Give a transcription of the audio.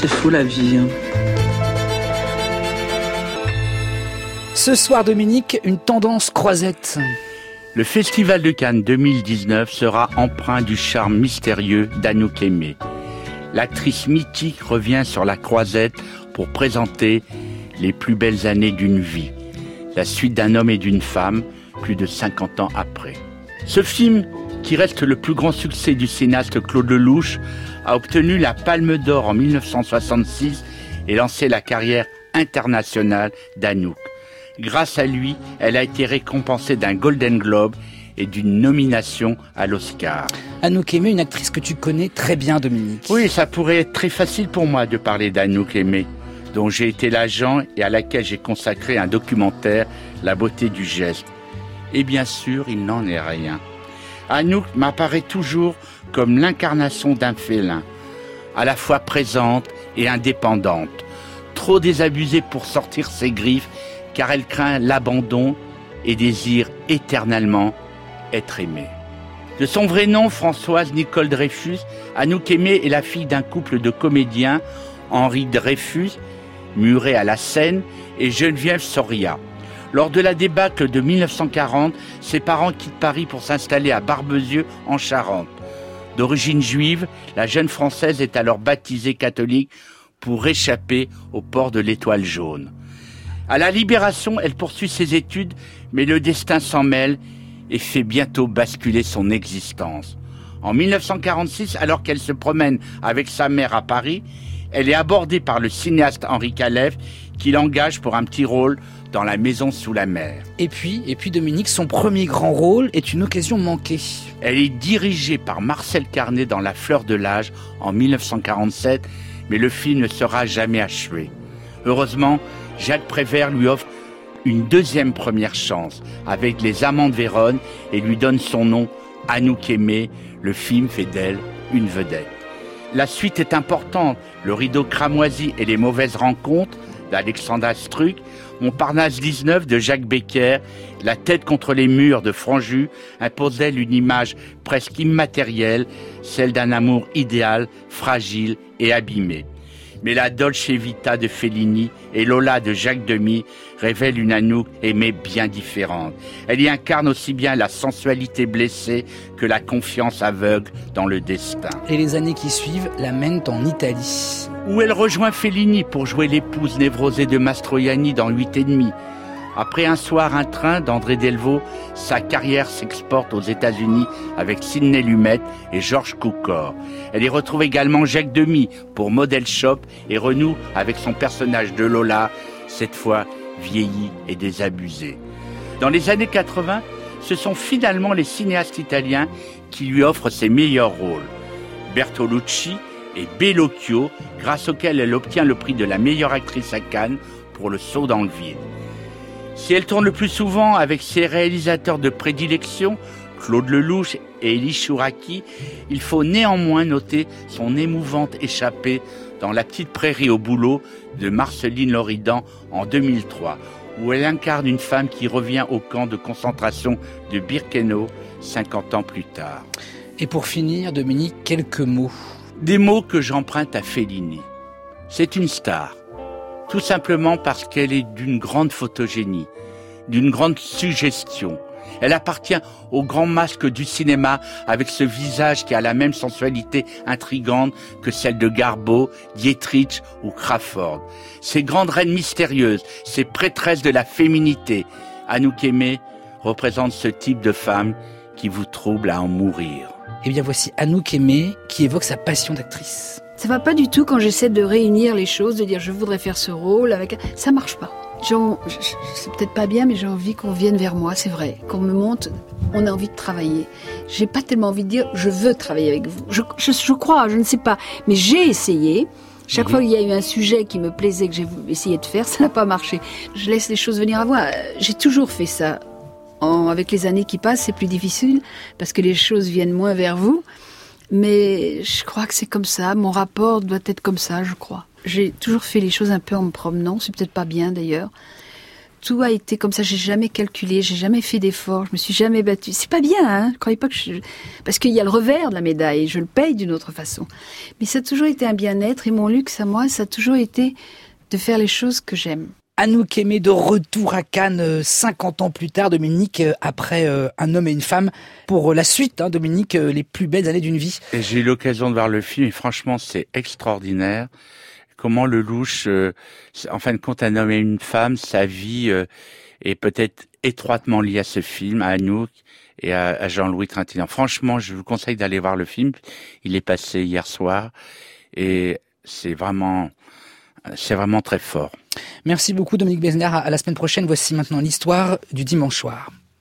C'est fou la vie. Hein. Ce soir, Dominique, une tendance croisette. Le Festival de Cannes 2019 sera empreint du charme mystérieux d'Anouk Aimé. L'actrice mythique revient sur la croisette pour présenter les plus belles années d'une vie, la suite d'un homme et d'une femme, plus de 50 ans après. Ce film, qui reste le plus grand succès du cinéaste Claude Lelouch, a obtenu la Palme d'Or en 1966 et lancé la carrière internationale d'Anouk. Grâce à lui, elle a été récompensée d'un Golden Globe et d'une nomination à l'Oscar. Anouk Aimé, une actrice que tu connais très bien, Dominique. Oui, ça pourrait être très facile pour moi de parler d'Anouk Aimé, dont j'ai été l'agent et à laquelle j'ai consacré un documentaire, La beauté du geste. Et bien sûr, il n'en est rien. Anouk m'apparaît toujours comme l'incarnation d'un félin, à la fois présente et indépendante, trop désabusée pour sortir ses griffes car elle craint l'abandon et désire éternellement être aimée. De son vrai nom, Françoise Nicole Dreyfus, Anouk Aimée est la fille d'un couple de comédiens, Henri Dreyfus, muré à la Seine, et Geneviève Soria. Lors de la débâcle de 1940, ses parents quittent Paris pour s'installer à Barbezieux, en Charente. D'origine juive, la jeune Française est alors baptisée catholique pour échapper au port de l'étoile jaune. À la Libération, elle poursuit ses études, mais le destin s'en mêle et fait bientôt basculer son existence. En 1946, alors qu'elle se promène avec sa mère à Paris, elle est abordée par le cinéaste Henri Calef qui l'engage pour un petit rôle dans La Maison sous la mer. Et puis, et puis Dominique, son premier grand rôle est une occasion manquée. Elle est dirigée par Marcel Carnet dans La Fleur de l'âge en 1947, mais le film ne sera jamais achevé. Heureusement, Jacques Prévert lui offre une deuxième première chance avec Les Amants de Vérone et lui donne son nom, Anouk Aimé. Le film fait d'elle une vedette. La suite est importante. Le rideau cramoisi et les mauvaises rencontres d'Alexandra Struck, Montparnasse 19 de Jacques Becker, La tête contre les murs de Franju d'elle une image presque immatérielle, celle d'un amour idéal, fragile et abîmé mais la Dolce Vita de Fellini et Lola de Jacques Demy révèlent une Anouk aimée bien différente. Elle y incarne aussi bien la sensualité blessée que la confiance aveugle dans le destin. Et les années qui suivent la mènent en Italie. Où elle rejoint Fellini pour jouer l'épouse névrosée de Mastroianni dans Huit et demi après un soir, un train d'André Delvaux, sa carrière s'exporte aux États-Unis avec Sidney Lumet et Georges Cukor. Elle y retrouve également Jacques Demy pour Model Shop et renoue avec son personnage de Lola, cette fois vieilli et désabusé. Dans les années 80, ce sont finalement les cinéastes italiens qui lui offrent ses meilleurs rôles. Bertolucci et Bellocchio, grâce auxquels elle obtient le prix de la meilleure actrice à Cannes pour Le saut dans le vide. Si elle tourne le plus souvent avec ses réalisateurs de prédilection, Claude Lelouch et Elie Chouraki, il faut néanmoins noter son émouvante échappée dans La petite prairie au boulot de Marceline Loridan en 2003, où elle incarne une femme qui revient au camp de concentration de Birkenau 50 ans plus tard. Et pour finir, Dominique, quelques mots. Des mots que j'emprunte à Fellini. C'est une star tout simplement parce qu'elle est d'une grande photogénie, d'une grande suggestion. Elle appartient au grand masque du cinéma avec ce visage qui a la même sensualité intrigante que celle de Garbo, Dietrich ou Crawford. Ces grandes reines mystérieuses, ces prêtresses de la féminité, Anouk Aimé représente ce type de femme qui vous trouble à en mourir. Eh bien voici Anouk Aimé qui évoque sa passion d'actrice. Ça va pas du tout quand j'essaie de réunir les choses, de dire je voudrais faire ce rôle avec. Ça marche pas. C'est peut-être pas bien, mais j'ai envie qu'on vienne vers moi, c'est vrai. Qu'on me monte, on a envie de travailler. J'ai pas tellement envie de dire je veux travailler avec vous. Je, je, crois, je ne sais pas. Mais j'ai essayé. Chaque mhm. fois qu'il y a eu un sujet qui me plaisait, que j'ai essayé de faire, ça n'a pas marché. Je laisse les choses venir à moi. J'ai toujours fait ça. En, avec les années qui passent, c'est plus difficile parce que les choses viennent moins vers vous. Mais je crois que c'est comme ça. Mon rapport doit être comme ça, je crois. J'ai toujours fait les choses un peu en me promenant. C'est peut-être pas bien d'ailleurs. tout a été comme ça. J'ai jamais calculé, j'ai jamais fait d'efforts, je me suis jamais battue. C'est pas bien, hein. Je croyais pas que je... parce qu'il y a le revers de la médaille. Je le paye d'une autre façon. Mais ça a toujours été un bien-être et mon luxe à moi, ça a toujours été de faire les choses que j'aime. Anouk Aimé de retour à Cannes 50 euh, ans plus tard, Dominique, euh, après euh, Un homme et une femme, pour la suite, hein, Dominique, les plus belles années d'une vie. J'ai eu l'occasion de voir le film et franchement c'est extraordinaire. Comment le louche, en fin de compte, Un homme et une femme, sa vie est peut-être étroitement liée à ce film, à Anouk et à, Jean-Louis Trintignant. Franchement, je vous conseille d'aller voir le film. Il est passé hier soir et c'est vraiment, c'est vraiment très fort. Merci beaucoup Dominique Besner. À la semaine prochaine. Voici maintenant l'histoire du dimanche soir.